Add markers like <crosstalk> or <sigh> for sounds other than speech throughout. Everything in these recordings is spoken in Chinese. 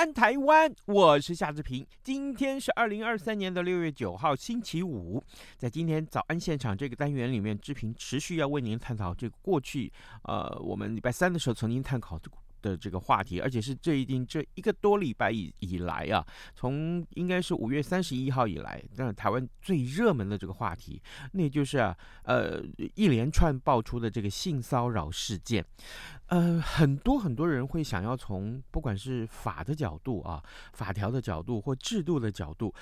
安台湾，我是夏志平。今天是二零二三年的六月九号，星期五。在今天早安现场这个单元里面，志平持续要为您探讨这个过去，呃，我们礼拜三的时候曾经探讨这个。的这个话题，而且是最近这一个多礼拜以以来啊，从应该是五月三十一号以来，那台湾最热门的这个话题，那就是，呃，一连串爆出的这个性骚扰事件，呃，很多很多人会想要从不管是法的角度啊，法条的角度或制度的角度，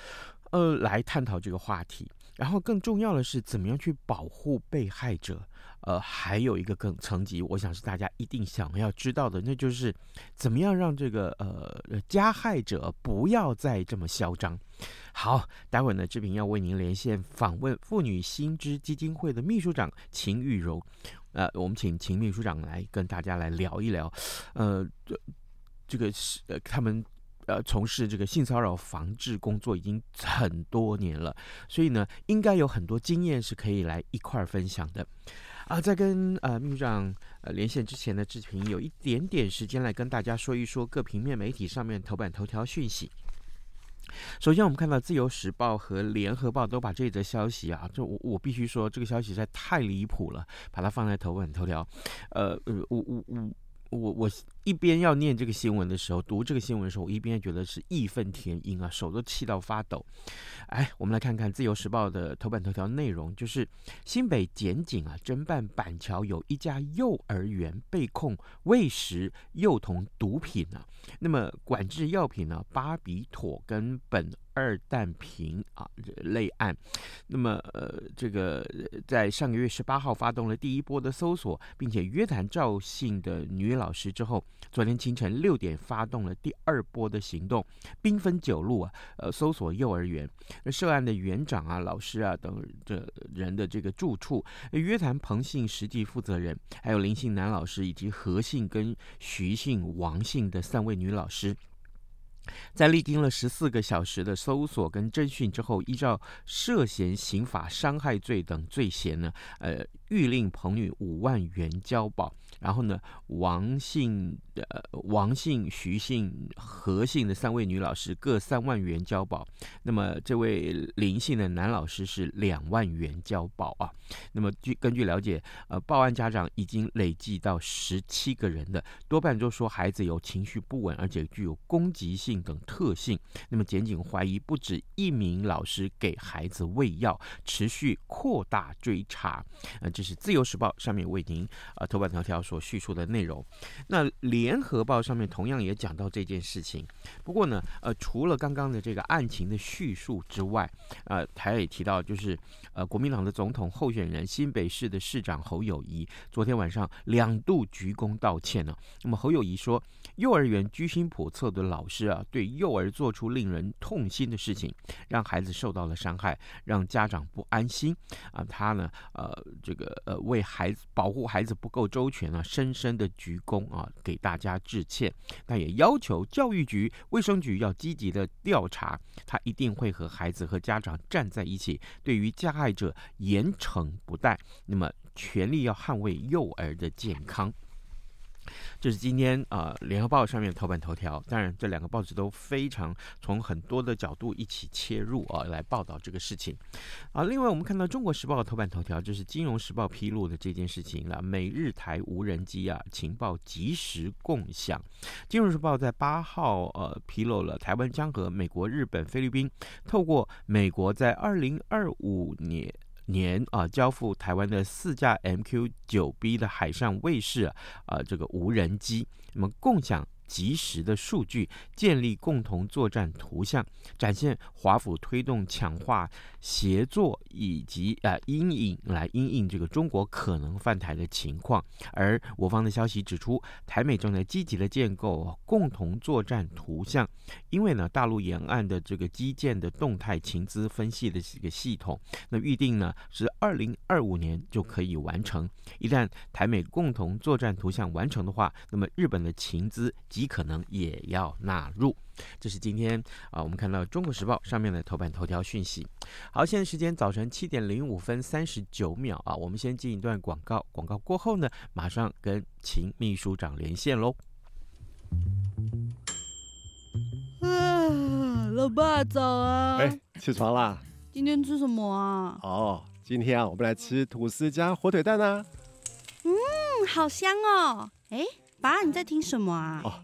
呃，来探讨这个话题。然后更重要的是，怎么样去保护被害者？呃，还有一个更层级，我想是大家一定想要知道的，那就是怎么样让这个呃加害者不要再这么嚣张。好，待会儿呢，志平要为您连线访问妇女新知基金会的秘书长秦玉柔。呃，我们请秦秘书长来跟大家来聊一聊。呃，这个是呃他们。呃，从事这个性骚扰防治工作已经很多年了，所以呢，应该有很多经验是可以来一块儿分享的。啊，在跟呃秘书长呃连线之前呢，志平有一点点时间来跟大家说一说各平面媒体上面头版头条讯息。首先，我们看到《自由时报》和《联合报》都把这则消息啊，这我我必须说，这个消息实在太离谱了，把它放在头版头条。呃呃，我我我我我。一边要念这个新闻的时候，读这个新闻的时候，我一边觉得是义愤填膺啊，手都气到发抖。哎，我们来看看《自由时报》的头版头条内容，就是新北检警啊侦办板桥有一家幼儿园被控喂食幼童毒品啊，那么管制药品呢，巴比妥跟苯二弹平啊类案，那么呃这个在上个月十八号发动了第一波的搜索，并且约谈赵姓的女老师之后。昨天清晨六点发动了第二波的行动，兵分九路啊，呃，搜索幼儿园，那涉案的园长啊、老师啊等这人的这个住处，约谈彭姓实际负责人，还有林姓男老师以及何姓跟徐姓、王姓的三位女老师。在历经了十四个小时的搜索跟侦讯之后，依照涉嫌刑法伤害罪等罪嫌呢，呃，欲令彭女五万元交保。然后呢，王姓、呃、王姓、徐姓、何姓的三位女老师各三万元交保。那么这位林姓的男老师是两万元交保啊。那么据根据了解，呃，报案家长已经累计到十七个人的，多半都说孩子有情绪不稳，而且具有攻击性等特性。那么检警怀疑不止一名老师给孩子喂药，持续扩大追查。呃，这是自由时报上面为您呃头版头条。所叙述的内容，那联合报上面同样也讲到这件事情。不过呢，呃，除了刚刚的这个案情的叙述之外，呃，台也提到，就是呃，国民党的总统候选人新北市的市长侯友谊昨天晚上两度鞠躬道歉呢。那么侯友谊说，幼儿园居心叵测的老师啊，对幼儿做出令人痛心的事情，让孩子受到了伤害，让家长不安心啊。他呢，呃，这个呃，为孩子保护孩子不够周全啊。深深的鞠躬啊，给大家致歉。那也要求教育局、卫生局要积极的调查，他一定会和孩子和家长站在一起，对于加害者严惩不贷。那么，全力要捍卫幼儿的健康。这是今天啊，《联合报》上面头版头条。当然，这两个报纸都非常从很多的角度一起切入啊，来报道这个事情。啊，另外我们看到《中国时报》的头版头条，就是《金融时报》披露的这件事情了。美日台无人机啊，情报即时共享。《金融时报》在八号呃披露了台湾将和美国、日本、菲律宾透过美国在二零二五年。年啊，交付台湾的四架 MQ 九 B 的海上卫士啊，这个无人机，那么共享及时的数据，建立共同作战图像，展现华府推动强化协作以及啊阴影来阴应这个中国可能犯台的情况。而我方的消息指出，台美正在积极的建构共同作战图像，因为呢，大陆沿岸的这个基建的动态情资分析的这个系统，那预定呢是二零二五年就可以完成。一旦台美共同作战图像完成的话，那么日本的情资极可能也要纳入。这是今天啊，我们看到《中国时报》上面的头版头条讯息。好，现在时间早晨七点零五分三十九秒啊，我们先进一段广告，广告过后呢，马上跟秦秘书长连线喽。啊，老爸早啊！哎，起床啦！今天吃什么啊？哦，今天啊，我们来吃吐司加火腿蛋啊。嗯，好香哦！哎，爸，你在听什么啊？哦，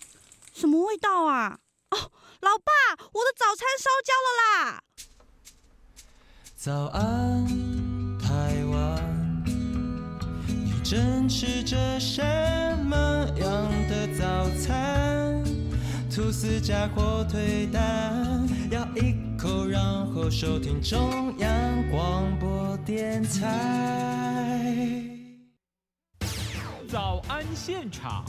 什么味道啊？哦，老爸，我的早餐烧焦了啦！早安，台湾，你正吃着什么样的早餐？吐司加火腿蛋，咬一口，然后收听中央广播电台。早安现场。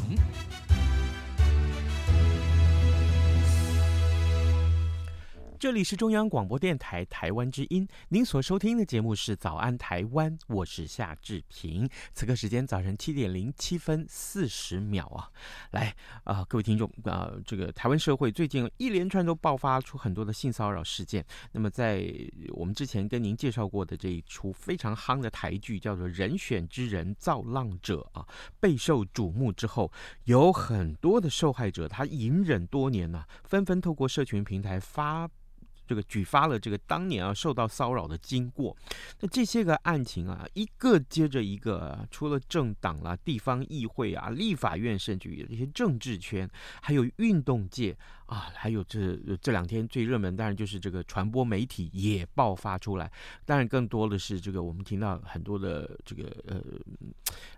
这里是中央广播电台台湾之音，您所收听的节目是《早安台湾》，我是夏志平。此刻时间早晨七点零七分四十秒啊，来啊、各位听众啊、这个台湾社会最近一连串都爆发出很多的性骚扰事件。那么在我们之前跟您介绍过的这一出非常夯的台剧，叫做《人选之人造浪者》啊，备受瞩目之后，有很多的受害者他隐忍多年呢、纷纷透过社群平台发。这个举发了这个当年啊受到骚扰的经过，那这些个案情啊，一个接着一个，除了政党啦、地方议会啊、立法院，甚至于这些政治圈，还有运动界啊，还有这这两天最热门，当然就是这个传播媒体也爆发出来。当然，更多的是这个我们听到很多的这个呃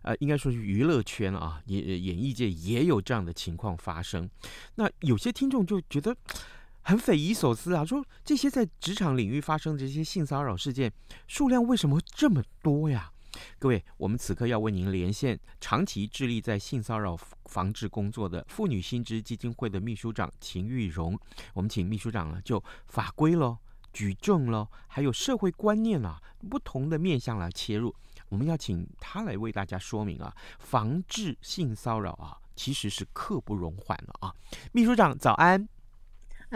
呃，应该说是娱乐圈啊，演演艺界也有这样的情况发生。那有些听众就觉得。很匪夷所思啊！说这些在职场领域发生的这些性骚扰事件数量为什么这么多呀？各位，我们此刻要为您连线长期致力在性骚扰防治工作的妇女新知基金会的秘书长秦玉蓉。我们请秘书长啊，就法规咯、举证咯，还有社会观念啊，不同的面向来切入。我们要请他来为大家说明啊，防治性骚扰啊，其实是刻不容缓了啊！秘书长早安。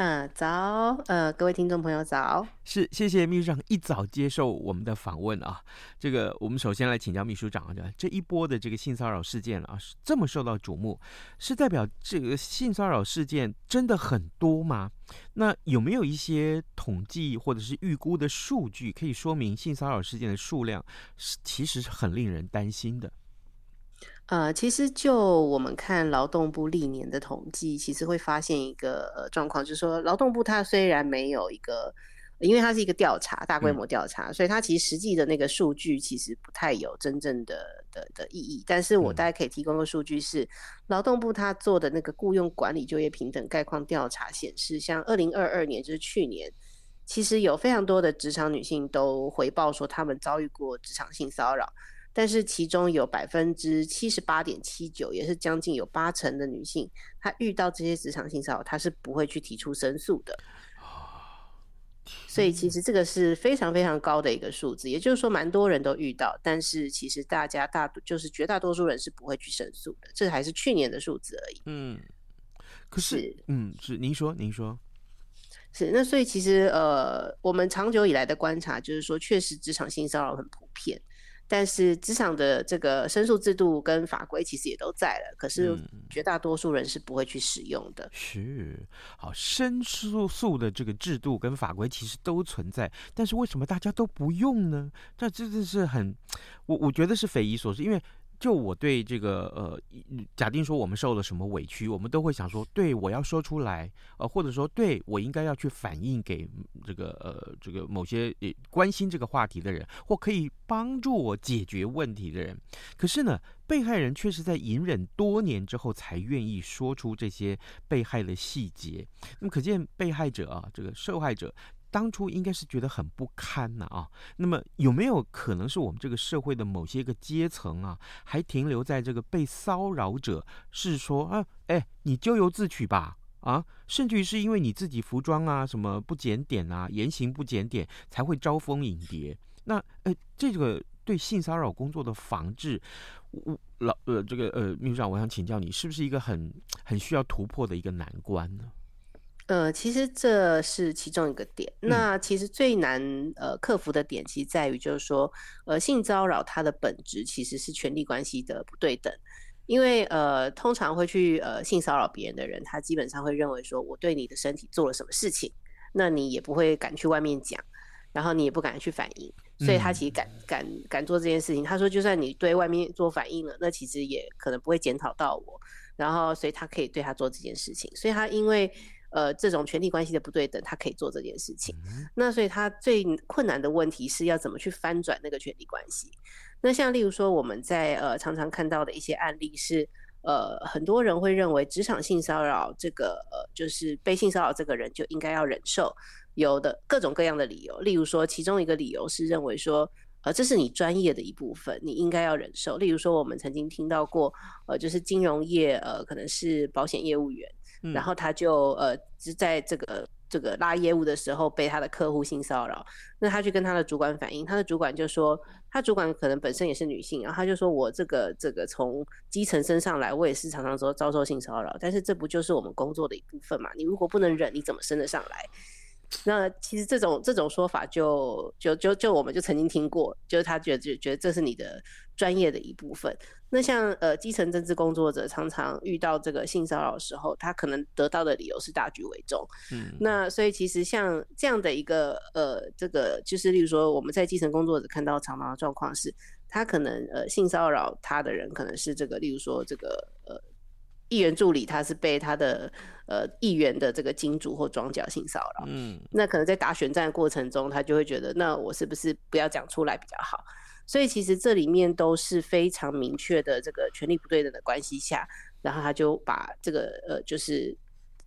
嗯，早，呃，各位听众朋友早，是，谢谢秘书长一早接受我们的访问啊。这个，我们首先来请教秘书长啊，这一波的这个性骚扰事件啊，这么受到瞩目，是代表这个性骚扰事件真的很多吗？那有没有一些统计或者是预估的数据，可以说明性骚扰事件的数量是其实是很令人担心的？呃，其实就我们看劳动部历年的统计，其实会发现一个呃状况，就是说劳动部它虽然没有一个，因为它是一个调查，大规模调查，嗯、所以它其实实际的那个数据其实不太有真正的的的意义。但是我大家可以提供的数据是，劳动部它做的那个雇佣管理就业平等概况调查显示，像二零二二年就是去年，其实有非常多的职场女性都回报说，她们遭遇过职场性骚扰。但是其中有百分之七十八点七九，也是将近有八成的女性，她遇到这些职场性骚扰，她是不会去提出申诉的。所以其实这个是非常非常高的一个数字，也就是说蛮多人都遇到，但是其实大家大就是绝大多数人是不会去申诉的，这还是去年的数字而已。嗯，可是，是嗯，是您说，您说。是，那所以其实呃，我们长久以来的观察就是说，确实职场性骚扰很普遍，但是职场的这个申诉制度跟法规其实也都在了，可是绝大多数人是不会去使用的。嗯、是，好，申诉诉的这个制度跟法规其实都存在，但是为什么大家都不用呢？这真的是很，我我觉得是匪夷所思，因为。就我对这个呃，假定说我们受了什么委屈，我们都会想说，对我要说出来，呃，或者说对我应该要去反映给这个呃这个某些关心这个话题的人，或可以帮助我解决问题的人。可是呢，被害人却是在隐忍多年之后才愿意说出这些被害的细节。那么可见被害者啊，这个受害者。当初应该是觉得很不堪呐啊，那么有没有可能是我们这个社会的某些个阶层啊，还停留在这个被骚扰者是说啊，哎，你咎由自取吧啊，甚至于是因为你自己服装啊什么不检点啊，言行不检点才会招蜂引蝶。那呃，这个对性骚扰工作的防治，我老呃这个呃秘书长，我想请教你，是不是一个很很需要突破的一个难关呢？呃，其实这是其中一个点。那其实最难呃克服的点，其实在于就是说，呃，性骚扰它的本质其实是权力关系的不对等。因为呃，通常会去呃性骚扰别人的人，他基本上会认为说，我对你的身体做了什么事情，那你也不会敢去外面讲，然后你也不敢去反应，所以他其实敢敢敢做这件事情。他说，就算你对外面做反应了，那其实也可能不会检讨到我，然后所以他可以对他做这件事情。所以他因为。呃，这种权力关系的不对等，他可以做这件事情。那所以他最困难的问题是要怎么去翻转那个权力关系。那像例如说，我们在呃常常看到的一些案例是，呃，很多人会认为职场性骚扰这个呃就是被性骚扰这个人就应该要忍受，有的各种各样的理由。例如说，其中一个理由是认为说，呃，这是你专业的一部分，你应该要忍受。例如说，我们曾经听到过，呃，就是金融业，呃，可能是保险业务员。然后他就呃，就在这个这个拉业务的时候被他的客户性骚扰，那他去跟他的主管反映，他的主管就说，他主管可能本身也是女性，然后他就说，我这个这个从基层升上来，我也是常常说遭受性骚扰，但是这不就是我们工作的一部分嘛？你如果不能忍，你怎么升得上来？那其实这种这种说法就就就就我们就曾经听过，就是他觉得觉觉得这是你的专业的一部分。那像呃基层政治工作者常常遇到这个性骚扰的时候，他可能得到的理由是大局为重。嗯，那所以其实像这样的一个呃这个就是例如说我们在基层工作者看到常常的状况是，他可能呃性骚扰他的人可能是这个例如说这个呃。议员助理他是被他的呃议员的这个金主或庄脚性骚扰，嗯，那可能在打选战的过程中，他就会觉得，那我是不是不要讲出来比较好？所以其实这里面都是非常明确的这个权力不对等的关系下，然后他就把这个呃就是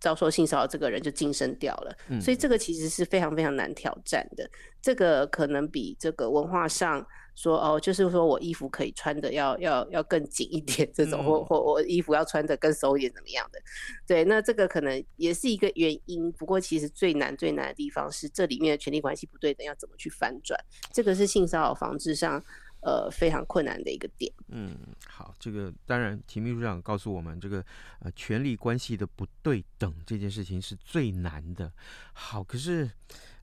遭受性骚扰这个人就晋升掉了，嗯，所以这个其实是非常非常难挑战的，这个可能比这个文化上。说哦，就是说我衣服可以穿的要要要更紧一点，这种、嗯、或或我衣服要穿的更松一点，怎么样的？对，那这个可能也是一个原因。不过其实最难最难的地方是这里面的权力关系不对等，要怎么去翻转？这个是性骚扰防治上呃非常困难的一个点。嗯，好，这个当然，秦秘书长告诉我们，这个呃权力关系的不对等这件事情是最难的。好，可是。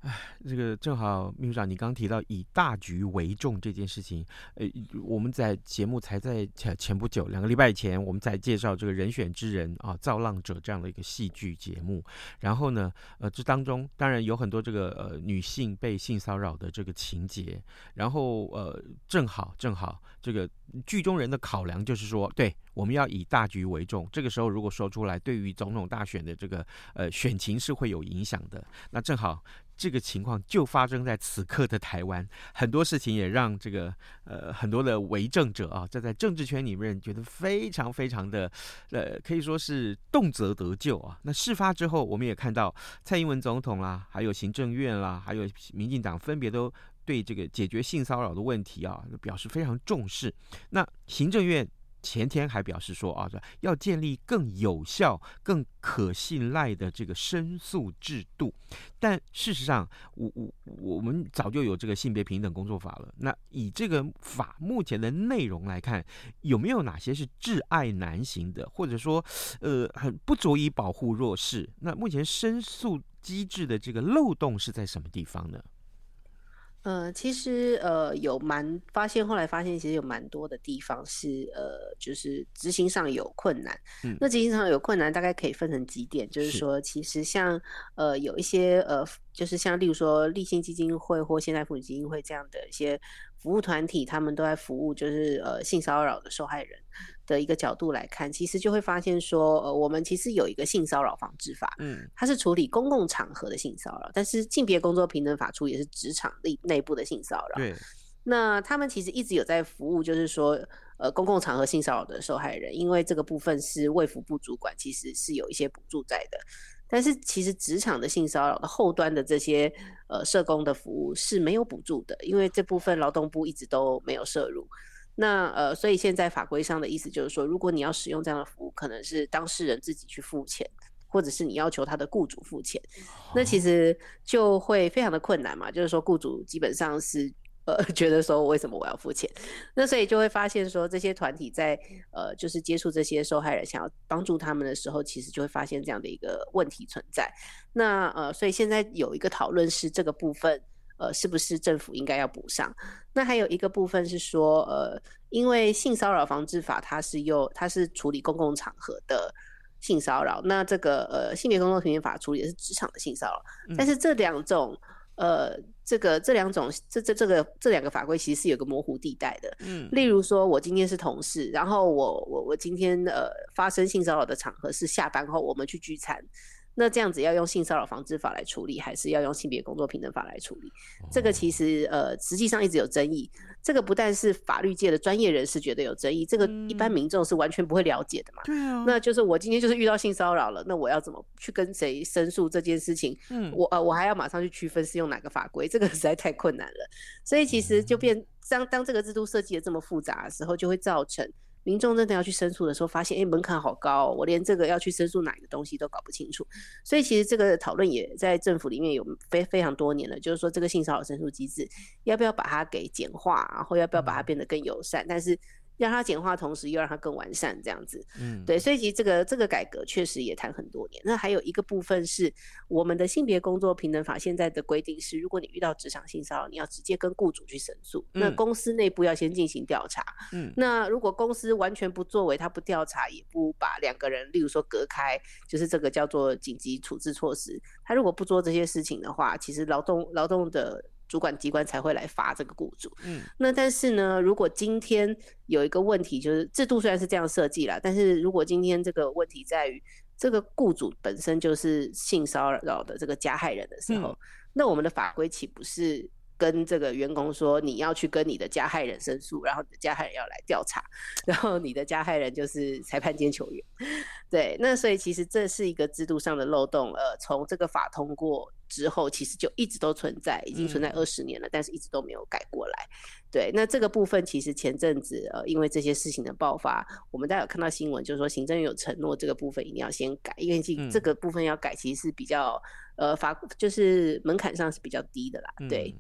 哎，这个正好，秘书长，你刚提到以大局为重这件事情，呃，我们在节目才在前前不久，两个礼拜前，我们在介绍这个人选之人啊，造浪者这样的一个戏剧节目。然后呢，呃，这当中当然有很多这个呃女性被性骚扰的这个情节。然后呃，正好正好，这个剧中人的考量就是说，对，我们要以大局为重。这个时候如果说出来，对于总统大选的这个呃选情是会有影响的。那正好。这个情况就发生在此刻的台湾，很多事情也让这个呃很多的为政者啊，这在政治圈里面觉得非常非常的呃，可以说是动辄得咎啊。那事发之后，我们也看到蔡英文总统啦，还有行政院啦，还有民进党分别都对这个解决性骚扰的问题啊，表示非常重视。那行政院前天还表示说啊，要建立更有效、更可信赖的这个申诉制度。但事实上，我我我们早就有这个性别平等工作法了。那以这个法目前的内容来看，有没有哪些是挚爱难行的，或者说，呃，很不足以保护弱势？那目前申诉机制的这个漏洞是在什么地方呢？呃，其实呃有蛮发现，后来发现其实有蛮多的地方是呃，就是执行上有困难。嗯，那执行上有困难，大概可以分成几点，就是说，其实像呃有一些呃，就是像例如说立信基金会或现代妇女基金会这样的一些服务团体，他们都在服务就是呃性骚扰的受害人。的一个角度来看，其实就会发现说，呃，我们其实有一个性骚扰防治法，嗯，它是处理公共场合的性骚扰，但是性别工作平等法处也是职场内内部的性骚扰。对，那他们其实一直有在服务，就是说，呃，公共场合性骚扰的受害人，因为这个部分是卫福部主管，其实是有一些补助在的。但是其实职场的性骚扰的后端的这些呃社工的服务是没有补助的，因为这部分劳动部一直都没有涉入。那呃，所以现在法规上的意思就是说，如果你要使用这样的服务，可能是当事人自己去付钱，或者是你要求他的雇主付钱，那其实就会非常的困难嘛。就是说，雇主基本上是呃 <laughs> 觉得说，为什么我要付钱？那所以就会发现说，这些团体在呃就是接触这些受害人，想要帮助他们的时候，其实就会发现这样的一个问题存在。那呃，所以现在有一个讨论是这个部分。呃，是不是政府应该要补上？那还有一个部分是说，呃，因为性骚扰防治法它是又它是处理公共场合的性骚扰，那这个呃性别工作平等法处理的是职场的性骚扰，嗯、但是这两种呃这个这两种这这这个这两个法规其实是有个模糊地带的。嗯，例如说我今天是同事，然后我我我今天呃发生性骚扰的场合是下班后我们去聚餐。那这样子要用性骚扰防治法来处理，还是要用性别工作平等法来处理？这个其实呃，实际上一直有争议。这个不但是法律界的专业人士觉得有争议，这个一般民众是完全不会了解的嘛。对啊。那就是我今天就是遇到性骚扰了，那我要怎么去跟谁申诉这件事情？嗯，我呃，我还要马上去区分是用哪个法规，这个实在太困难了。所以其实就变当当这个制度设计的这么复杂的时候，就会造成。民众真的要去申诉的时候，发现哎、欸、门槛好高，我连这个要去申诉哪一个东西都搞不清楚。所以其实这个讨论也在政府里面有非非常多年了，就是说这个性骚扰申诉机制要不要把它给简化，然后要不要把它变得更友善，但是。让它简化，同时又让它更完善，这样子，嗯，对，所以其实这个这个改革确实也谈很多年。那还有一个部分是我们的性别工作平等法现在的规定是，如果你遇到职场性骚扰，你要直接跟雇主去申诉，嗯，那公司内部要先进行调查，嗯，那如果公司完全不作为，他不调查，也不把两个人，例如说隔开，就是这个叫做紧急处置措施，他如果不做这些事情的话，其实劳动劳动的。主管机关才会来罚这个雇主。嗯，那但是呢，如果今天有一个问题，就是制度虽然是这样设计啦，但是如果今天这个问题在于这个雇主本身就是性骚扰的这个加害人的时候，嗯、那我们的法规岂不是跟这个员工说，你要去跟你的加害人申诉，然后你的加害人要来调查，<laughs> 然后你的加害人就是裁判兼球员。对，那所以其实这是一个制度上的漏洞。呃，从这个法通过。之后其实就一直都存在，已经存在二十年了，嗯，但是一直都没有改过来。对，那这个部分其实前阵子呃，因为这些事情的爆发，我们大家有看到新闻，就是说行政院有承诺这个部分一定要先改，因为这个部分要改，其实是比较呃法就是门槛上是比较低的啦。对，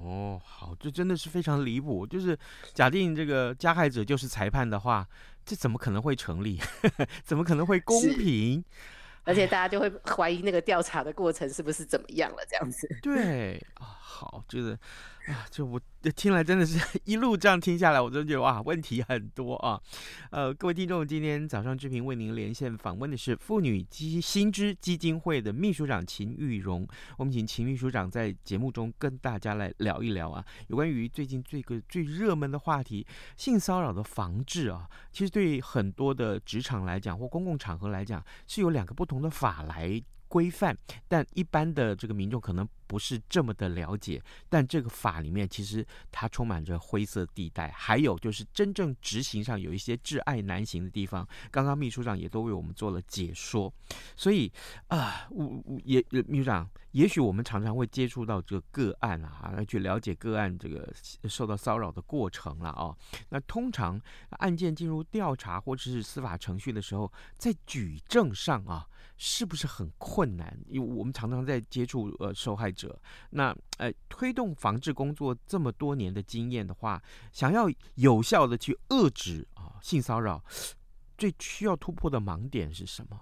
嗯，哦，好，这真的是非常离谱。就是假定这个加害者就是裁判的话，这怎么可能会成立？<laughs> 怎么可能会公平？而且大家就会怀疑那个调查的过程是不是怎么样了，这样子。对啊，好，就是。啊，就我听来真的是 <laughs> 一路这样听下来，我真觉得哇，问题很多啊。呃，各位听众，今天早上志平为您连线访问的是妇女基新知基金会的秘书长秦玉荣。我们请秦秘书长在节目中跟大家来聊一聊啊，有关于最近这个最热门的话题——性骚扰的防治啊。其实对很多的职场来讲，或公共场合来讲，是有两个不同的法来规范，但一般的这个民众可能不是这么的了解。但这个法里面其实它充满着灰色地带，还有就是真正执行上有一些挚爱难行的地方。刚刚秘书长也都为我们做了解说，所以啊，我我也秘书长，也许我们常常会接触到这个个案啊，来去了解个案这个受到骚扰的过程了啊。那通常案件进入调查或者是司法程序的时候，在举证上啊，是不是很困难？因为我们常常在接触呃受害者，那呃推动防治工作这么多年的经验的话，想要有效的去遏制啊性骚扰，最需要突破的盲点是什么？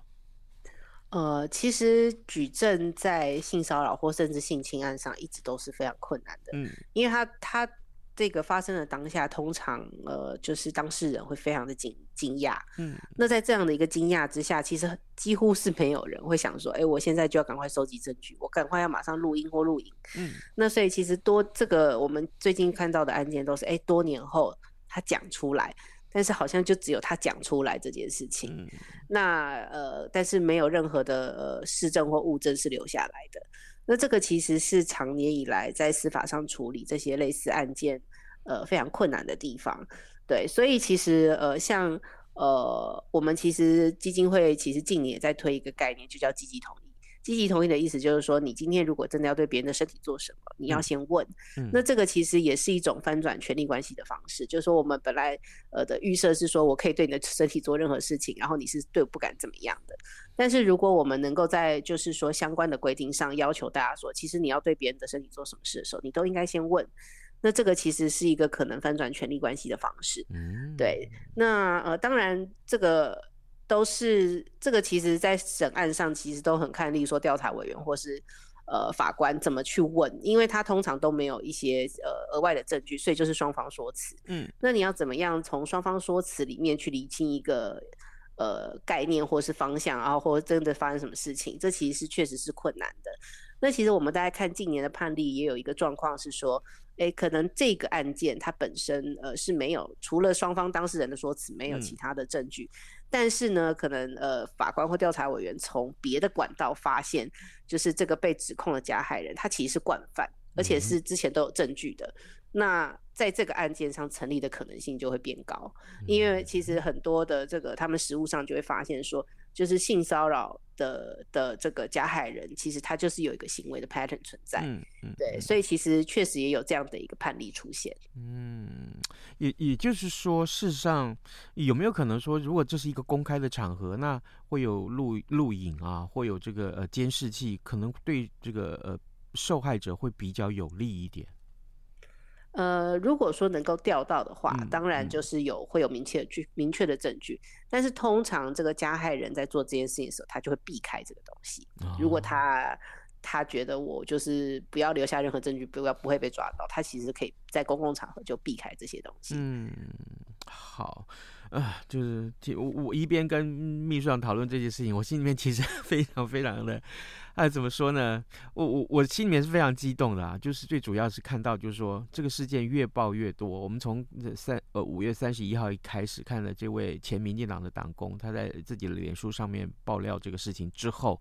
呃，其实举证在性骚扰或甚至性侵案上，一直都是非常困难的。嗯，因为他他。这个发生的当下，通常呃，就是当事人会非常的惊惊讶。嗯，那在这样的一个惊讶之下，其实几乎是没有人会想说，哎，我现在就要赶快收集证据，我赶快要马上录音或录影。嗯，那所以其实多这个我们最近看到的案件都是，哎，多年后他讲出来，但是好像就只有他讲出来这件事情。嗯，那呃，但是没有任何的呃市政或物证是留下来的。那这个其实是常年以来在司法上处理这些类似案件，呃，非常困难的地方。对，所以其实呃，像呃，我们其实基金会其实近年也在推一个概念，就叫积极同意。积极同意的意思就是说，你今天如果真的要对别人的身体做什么，你要先问。嗯。那这个其实也是一种翻转权力关系的方式，就是说我们本来呃的预设是说我可以对你的身体做任何事情，然后你是对我不敢怎么样的。但是如果我们能够在就是说相关的规定上要求大家说，其实你要对别人的身体做什么事的时候，你都应该先问。那这个其实是一个可能翻转权力关系的方式。嗯。对。那呃，当然这个。都是这个，其实，在审案上其实都很看，例如说调查委员或是呃法官怎么去问，因为他通常都没有一些呃额外的证据，所以就是双方说辞。嗯，那你要怎么样从双方说辞里面去厘清一个呃概念或是方向，然后或者真的发生什么事情，这其实是确实是困难的。那其实我们大家看近年的判例，也有一个状况是说，诶，可能这个案件它本身呃是没有除了双方当事人的说辞，没有其他的证据。嗯但是呢，可能呃，法官或调查委员从别的管道发现，就是这个被指控的加害人，他其实是惯犯，而且是之前都有证据的。嗯、那在这个案件上成立的可能性就会变高，因为其实很多的这个他们实务上就会发现说。就是性骚扰的的这个加害人，其实他就是有一个行为的 pattern 存在，嗯嗯，对，所以其实确实也有这样的一个判例出现。嗯，也也就是说，事实上有没有可能说，如果这是一个公开的场合，那会有录录影啊，会有这个呃监视器，可能对这个呃受害者会比较有利一点。呃，如果说能够调到的话，嗯、当然就是有、嗯、会有明确的据、明确的证据。但是通常这个加害人在做这件事情的时候，他就会避开这个东西。哦、如果他他觉得我就是不要留下任何证据，不要不会被抓到，他其实可以在公共场合就避开这些东西。嗯，好。啊，就是我我一边跟秘书长讨论这件事情，我心里面其实 <laughs> 非常非常的，哎，怎么说呢？我我我心里面是非常激动的啊！就是最主要是看到，就是说这个事件越爆越多。我们从三呃五月三十一号一开始看了这位前民进党的党工，他在自己的脸书上面爆料这个事情之后，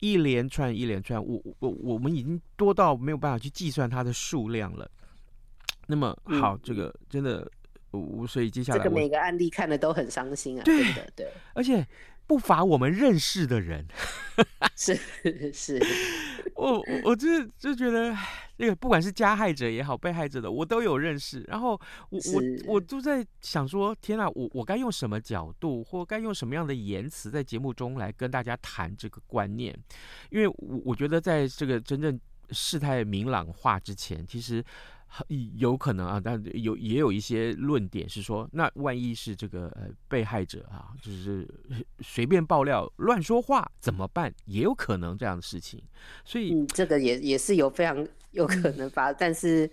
一连串一连串，我我我们已经多到没有办法去计算它的数量了。那么好，这个真的。所以接下来这个每个案例看的都很伤心啊，对的，对，而且不乏我们认识的人，是 <laughs> 是，<laughs> 我我就是就觉得那个不管是加害者也好，被害者的我都有认识，然后我我我都在想说，天哪，我我该用什么角度或该用什么样的言辞在节目中来跟大家谈这个观念？因为我我觉得在这个真正事态明朗化之前，其实。有可能啊，但有也有一些论点是说，那万一是这个呃被害者啊，就是随便爆料、乱说话怎么办？也有可能这样的事情。所以、嗯、这个也也是有非常有可能发，嗯、但是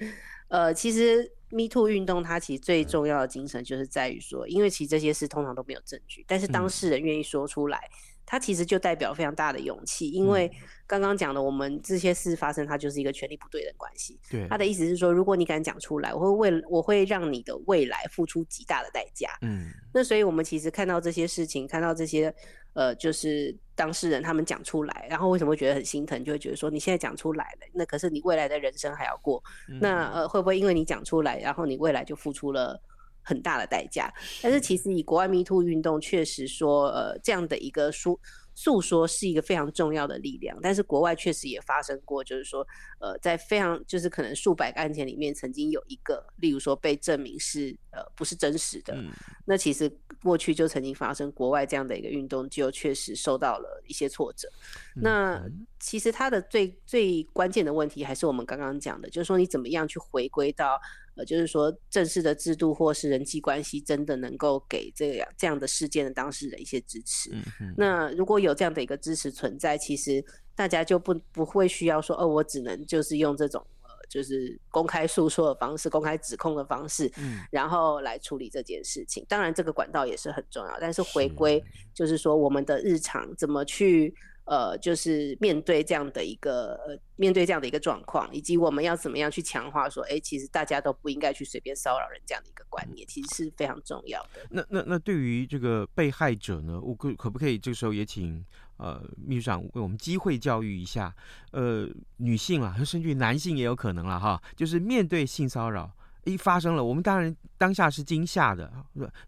呃，其实 Me Too 运动它其实最重要的精神就是在于说，因为其实这些事通常都没有证据，但是当事人愿意说出来。嗯他其实就代表非常大的勇气，因为刚刚讲的，我们这些事发生，它就是一个权力不对等关系。对，他的意思是说，如果你敢讲出来，我会为我会让你的未来付出极大的代价。嗯，那所以我们其实看到这些事情，看到这些呃，就是当事人他们讲出来，然后为什么会觉得很心疼？就会觉得说你现在讲出来了，那可是你未来的人生还要过，嗯、那呃会不会因为你讲出来，然后你未来就付出了很大的代价？但是其实以国外 Me Too 运动确实说，呃，这样的一个诉。诉说是一个非常重要的力量，但是国外确实也发生过，就是说，呃，在非常就是可能数百个案件里面，曾经有一个，例如说被证明是呃不是真实的，嗯、那其实过去就曾经发生，国外这样的一个运动就确实受到了一些挫折。嗯、那其实它的最最关键的问题还是我们刚刚讲的，就是说你怎么样去回归到。呃，就是说，正式的制度或是人际关系，真的能够给这样这样的事件的当事人一些支持。嗯。那如果有这样的一个支持存在，其实大家就不不会需要说，哦，我只能就是用这种呃，就是公开诉说的方式、公开指控的方式，嗯，然后来处理这件事情。当然，这个管道也是很重要，但是回归就是说，我们的日常怎么去。呃，就是面对这样的一个呃，面对这样的一个状况，以及我们要怎么样去强化说，哎，其实大家都不应该去随便骚扰人这样的一个观念，其实是非常重要的。那那那对于这个被害者呢，我可可不可以这个时候也请呃秘书长为我们机会教育一下，呃，女性啊，甚至于男性也有可能了哈，就是面对性骚扰一发生了，我们当然当下是惊吓的，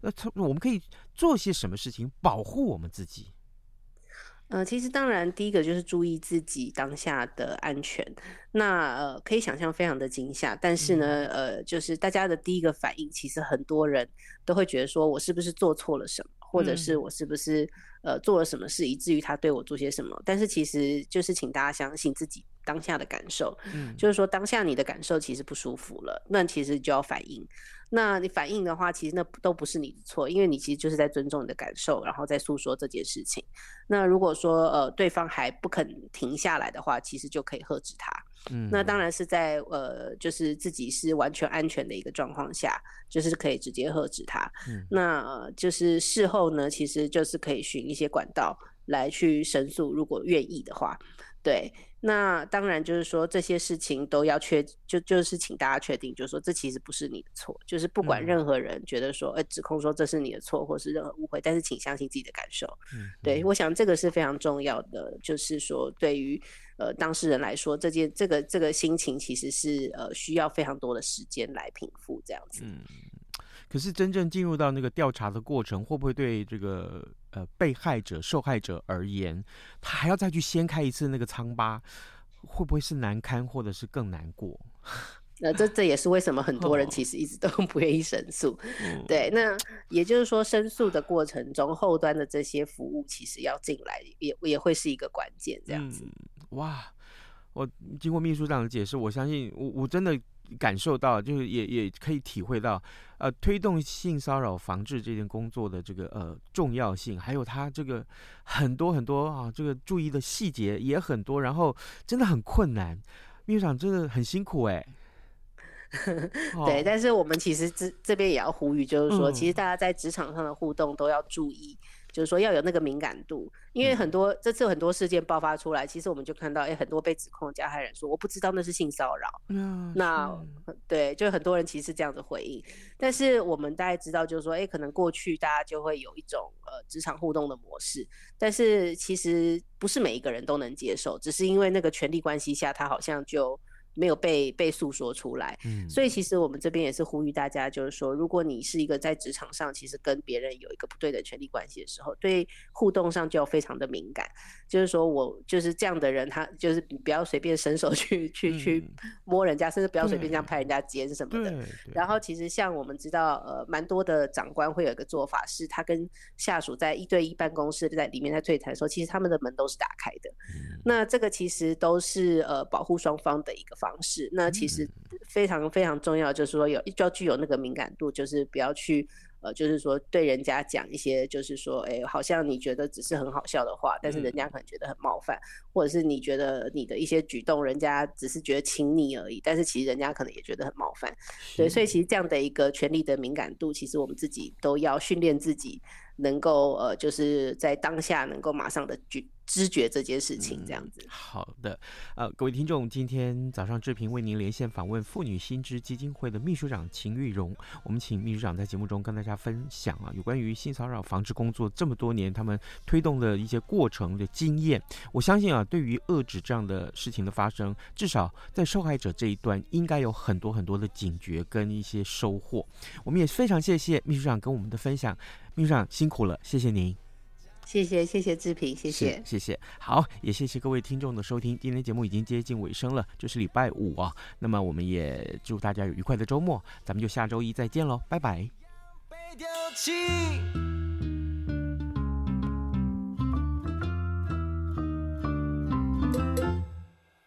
那他我们可以做些什么事情保护我们自己？呃，其实当然，第一个就是注意自己当下的安全。那呃，可以想象非常的惊吓，但是呢，呃，就是大家的第一个反应，其实很多人都会觉得说，我是不是做错了什么，或者是我是不是呃做了什么事，以至于他对我做些什么？但是其实就是请大家相信自己当下的感受，嗯，就是说当下你的感受其实不舒服了，那其实就要反应。那你反应的话，其实那都不是你的错，因为你其实就是在尊重你的感受，然后再诉说这件事情。那如果说呃对方还不肯停下来的话，其实就可以喝止他。嗯，那当然是在呃就是自己是完全安全的一个状况下，就是可以直接喝止他。嗯，那呃就是事后呢，其实就是可以寻一些管道来去申诉，如果愿意的话，对。那当然就是说这些事情都要确，就就是请大家确定，就是说这其实不是你的错，就是不管任何人觉得说，呃、嗯，指控说这是你的错，或是任何误会，但是请相信自己的感受。嗯，对，我想这个是非常重要的，就是说对于呃当事人来说，这件这个这个心情其实是呃需要非常多的时间来平复这样子。嗯。可是真正进入到那个调查的过程，会不会对这个呃被害者、受害者而言，他还要再去掀开一次那个疮疤，会不会是难堪，或者是更难过？那 <laughs> 这这也是为什么很多人其实一直都不愿意申诉。哦、<laughs> 对，那也就是说，申诉的过程中，后端的这些服务其实要进来，也也会是一个关键。这样子、嗯，哇！我经过秘书长的解释，我相信我我真的。感受到，就是也也可以体会到，呃，推动性骚扰防治这件工作的这个呃重要性，还有他这个很多很多啊，这个注意的细节也很多，然后真的很困难，秘书长真的很辛苦哎。<laughs> 对，但是我们其实这这边也要呼吁，就是说，其实大家在职场上的互动都要注意。就是说要有那个敏感度，因为很多、嗯、这次有很多事件爆发出来，其实我们就看到，哎、欸，很多被指控的加害人说我不知道那是性骚扰。嗯，那对，就很多人其实是这样子回应。但是我们大概知道，就是说，哎、欸，可能过去大家就会有一种呃职场互动的模式，但是其实不是每一个人都能接受，只是因为那个权力关系下，他好像就。没有被被诉说出来，嗯，所以其实我们这边也是呼吁大家，就是说，如果你是一个在职场上其实跟别人有一个不对的权利关系的时候，对互动上就要非常的敏感。就是说我就是这样的人，他就是不要随便伸手去去、嗯、去摸人家，甚至不要随便这样拍人家肩什么的。然后其实像我们知道，呃，蛮多的长官会有一个做法，是他跟下属在一对一办公室在里面在对谈的时候，其实他们的门都是打开的。嗯、那这个其实都是呃保护双方的一个方式，那其实非常非常重要，就是说有就要具有那个敏感度，就是不要去呃，就是说对人家讲一些，就是说，哎，好像你觉得只是很好笑的话，但是人家可能觉得很冒犯，或者是你觉得你的一些举动，人家只是觉得亲昵而已，但是其实人家可能也觉得很冒犯。对，所以其实这样的一个权力的敏感度，其实我们自己都要训练自己，能够呃，就是在当下能够马上的举知觉这件事情，这样子。嗯、好的，呃，各位听众，今天早上志平为您连线访问妇女新知基金会的秘书长秦玉荣。我们请秘书长在节目中跟大家分享啊，有关于性骚扰防治工作这么多年他们推动的一些过程的经验。我相信啊，对于遏制这样的事情的发生，至少在受害者这一端，应该有很多很多的警觉跟一些收获。我们也非常谢谢秘书长跟我们的分享，秘书长辛苦了，谢谢您。谢谢谢谢志平，谢谢谢谢，好，也谢谢各位听众的收听。今天节目已经接近尾声了，这是礼拜五啊。那么我们也祝大家有愉快的周末，咱们就下周一再见喽，拜拜。